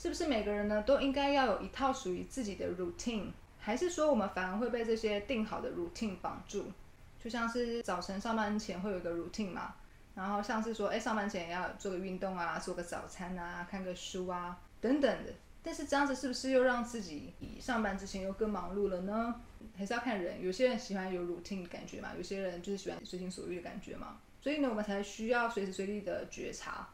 是不是每个人呢都应该要有一套属于自己的 routine？还是说我们反而会被这些定好的 routine 绑住？就像是早晨上班前会有一个 routine 嘛，然后像是说，哎，上班前要做个运动啊，做个早餐啊，看个书啊，等等的。但是这样子是不是又让自己上班之前又更忙碌了呢？还是要看人，有些人喜欢有 routine 的感觉嘛，有些人就是喜欢随心所欲的感觉嘛。所以呢，我们才需要随时随地的觉察，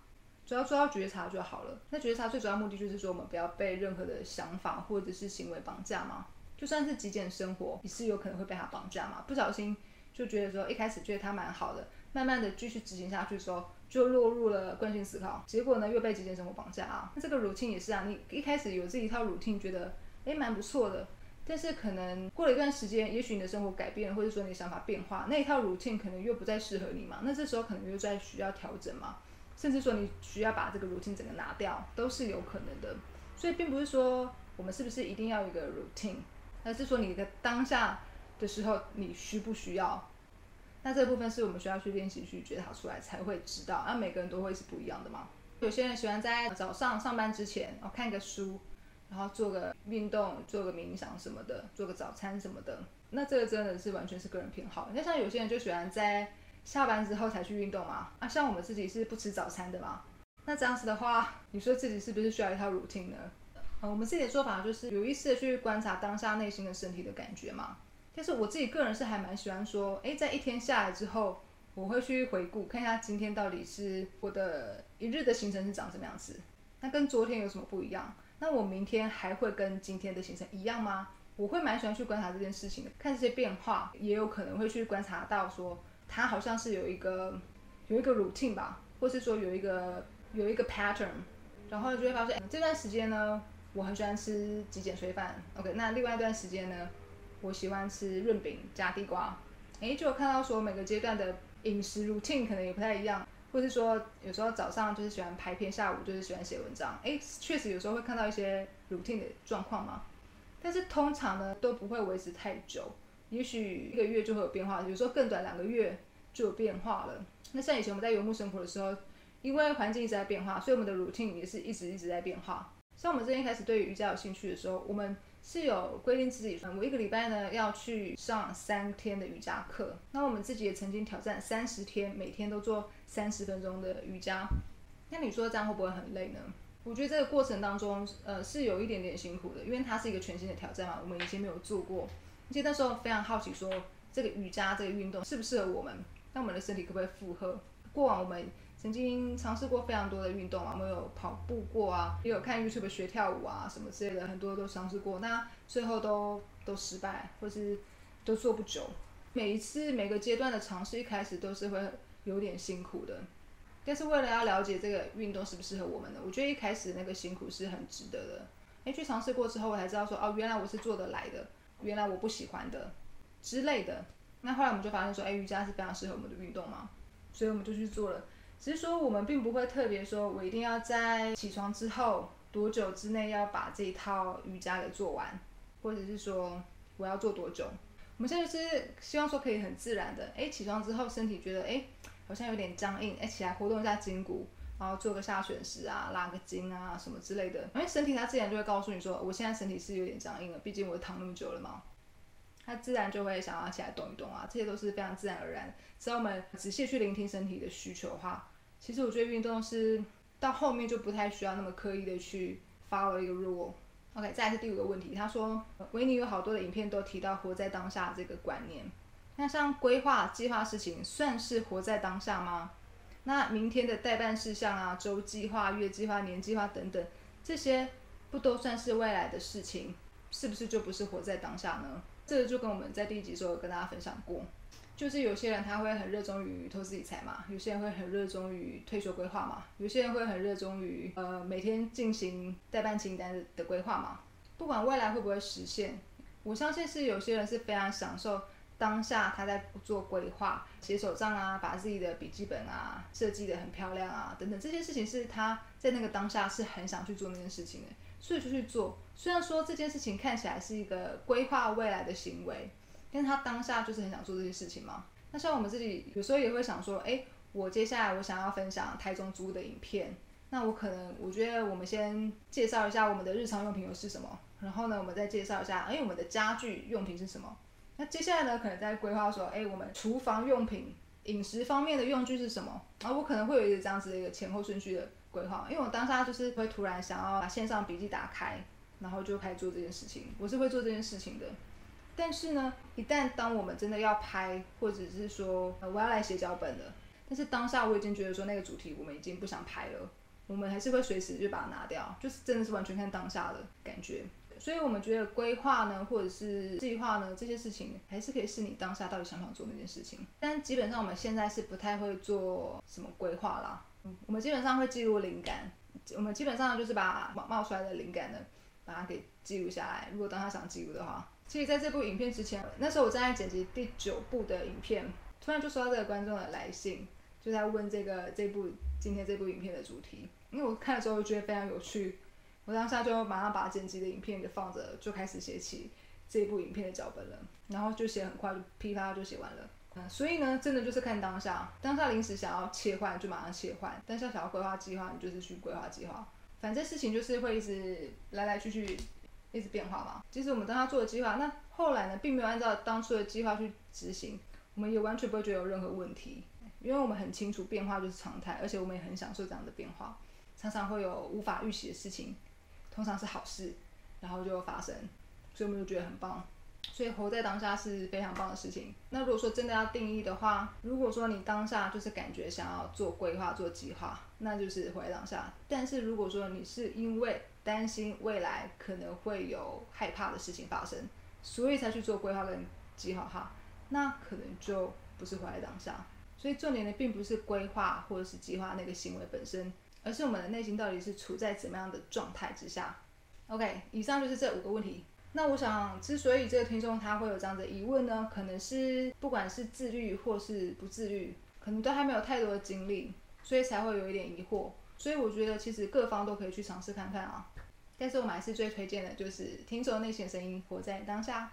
主要做到觉察就好了。那觉察最主要目的就是说，我们不要被任何的想法或者是行为绑架嘛。就算是极简生活，也是有可能会被它绑架嘛。不小心就觉得说，一开始觉得它蛮好的，慢慢的继续执行下去的时候，就落入了惯性思考，结果呢又被极简生活绑架啊。那这个 routine 也是啊，你一开始有自己一套 routine，觉得诶蛮不错的。但是可能过了一段时间，也许你的生活改变了，或者说你的想法变化，那一套 routine 可能又不再适合你嘛。那这时候可能又在需要调整嘛，甚至说你需要把这个 routine 整个拿掉，都是有可能的。所以并不是说我们是不是一定要一个 routine，而是说你的当下的时候你需不需要？那这部分是我们需要去练习去觉察出来才会知道。那每个人都会是不一样的嘛。有些人喜欢在早上上班之前哦看个书。然后做个运动，做个冥想什么的，做个早餐什么的，那这个真的是完全是个人偏好。那像有些人就喜欢在下班之后才去运动嘛，啊，像我们自己是不吃早餐的嘛。那这样子的话，你说自己是不是需要一套 routine 呢？呃，我们自己的做法就是有意识的去观察当下内心的身体的感觉嘛。但是我自己个人是还蛮喜欢说，哎，在一天下来之后，我会去回顾看一下今天到底是我的一日的行程是长什么样子，那跟昨天有什么不一样？那我明天还会跟今天的行程一样吗？我会蛮喜欢去观察这件事情的，看这些变化，也有可能会去观察到说，它好像是有一个有一个 routine 吧，或是说有一个有一个 pattern，然后就会发现这段时间呢，我很喜欢吃极简炊饭，OK，那另外一段时间呢，我喜欢吃润饼加地瓜，诶，就有看到说每个阶段的饮食 routine 可能也不太一样。或是说，有时候早上就是喜欢拍片，下午就是喜欢写文章。哎，确实有时候会看到一些 routine 的状况嘛。但是通常呢都不会维持太久，也许一个月就会有变化，有时候更短两个月就有变化了。那像以前我们在游牧生活的时候，因为环境一直在变化，所以我们的 routine 也是一直一直在变化。像我们之前开始对瑜伽有兴趣的时候，我们。是有规定自己，我一个礼拜呢要去上三天的瑜伽课。那我们自己也曾经挑战三十天，每天都做三十分钟的瑜伽。那你说这样会不会很累呢？我觉得这个过程当中，呃，是有一点点辛苦的，因为它是一个全新的挑战嘛，我们以前没有做过。而且那时候非常好奇，说这个瑜伽这个运动适不适合我们？那我们的身体可不可以负荷？过往我们。曾经尝试过非常多的运动啊，我们有跑步过啊，也有看 YouTube 学跳舞啊，什么之类的，很多都尝试过，那最后都都失败，或是都做不久。每一次每个阶段的尝试，一开始都是会有点辛苦的，但是为了要了解这个运动适不适合我们呢，我觉得一开始那个辛苦是很值得的。哎，去尝试过之后，我才知道说，哦，原来我是做得来的，原来我不喜欢的之类的。那后来我们就发现说，哎，瑜伽是非常适合我们的运动嘛，所以我们就去做了。只是说，我们并不会特别说，我一定要在起床之后多久之内要把这一套瑜伽给做完，或者是说我要做多久。我们现在是希望说可以很自然的，哎，起床之后身体觉得哎好像有点僵硬，哎，起来活动一下筋骨，然后做个下犬式啊，拉个筋啊什么之类的，因为身体它自然就会告诉你说，我现在身体是有点僵硬了，毕竟我躺那么久了嘛。它自然就会想要起来动一动啊，这些都是非常自然而然。只要我们仔细去聆听身体的需求的话，其实我觉得运动是到后面就不太需要那么刻意的去 follow 一个 rule。OK，再来是第五个问题，他说维尼有好多的影片都提到活在当下这个观念。那像规划、计划事情算是活在当下吗？那明天的代办事项啊、周计划、月计划、年计划等等，这些不都算是未来的事情？是不是就不是活在当下呢？这个就跟我们在第一集时候有跟大家分享过，就是有些人他会很热衷于投资理财嘛，有些人会很热衷于退休规划嘛，有些人会很热衷于呃每天进行代办清单的规划嘛。不管未来会不会实现，我相信是有些人是非常享受当下他在做规划、写手账啊，把自己的笔记本啊设计的很漂亮啊等等这些事情是他在那个当下是很想去做那件事情的。所以就去做，虽然说这件事情看起来是一个规划未来的行为，但是他当下就是很想做这些事情嘛。那像我们自己有时候也会想说，哎，我接下来我想要分享台中租的影片，那我可能我觉得我们先介绍一下我们的日常用品又是什么，然后呢，我们再介绍一下，哎，我们的家具用品是什么。那接下来呢，可能在规划说，哎，我们厨房用品、饮食方面的用具是什么？然后我可能会有一个这样子的一个前后顺序的规划，因为我当下就是会突然想要把线上笔记打开，然后就开始做这件事情。我是会做这件事情的。但是呢，一旦当我们真的要拍，或者是说我要来写脚本了，但是当下我已经觉得说那个主题我们已经不想拍了，我们还是会随时就把它拿掉，就是真的是完全看当下的感觉。所以我们觉得规划呢，或者是计划呢，这些事情还是可以是你当下到底想不想做那件事情。但基本上我们现在是不太会做什么规划啦，嗯我们基本上会记录灵感，我们基本上就是把冒出来的灵感呢，把它给记录下来。如果当他想记录的话，其实在这部影片之前，那时候我正在剪辑第九部的影片，突然就收到这个观众的来信，就在问这个这部今天这部影片的主题，因为我看的时候觉得非常有趣。我当下就马上把剪辑的影片给放着，就开始写起这一部影片的脚本了。然后就写很快，就噼啪就写完了。嗯，所以呢，真的就是看当下，当下临时想要切换就马上切换，当下想要规划计划，你就是去规划计划。反正事情就是会一直来来去去，一直变化嘛。即使我们当下做的计划，那后来呢，并没有按照当初的计划去执行，我们也完全不会觉得有任何问题，因为我们很清楚变化就是常态，而且我们也很享受这样的变化。常常会有无法预习的事情。通常是好事，然后就发生，所以我们就觉得很棒。所以活在当下是非常棒的事情。那如果说真的要定义的话，如果说你当下就是感觉想要做规划、做计划，那就是活在当下。但是如果说你是因为担心未来可能会有害怕的事情发生，所以才去做规划跟计划哈，那可能就不是活在当下。所以重点的并不是规划或者是计划那个行为本身。而是我们的内心到底是处在怎么样的状态之下？OK，以上就是这五个问题。那我想，之所以这个听众他会有这样的疑问呢，可能是不管是自律或是不自律，可能都还没有太多的经历，所以才会有一点疑惑。所以我觉得其实各方都可以去尝试看看啊。但是我们还是最推荐的就是听从内心的声音，活在当下。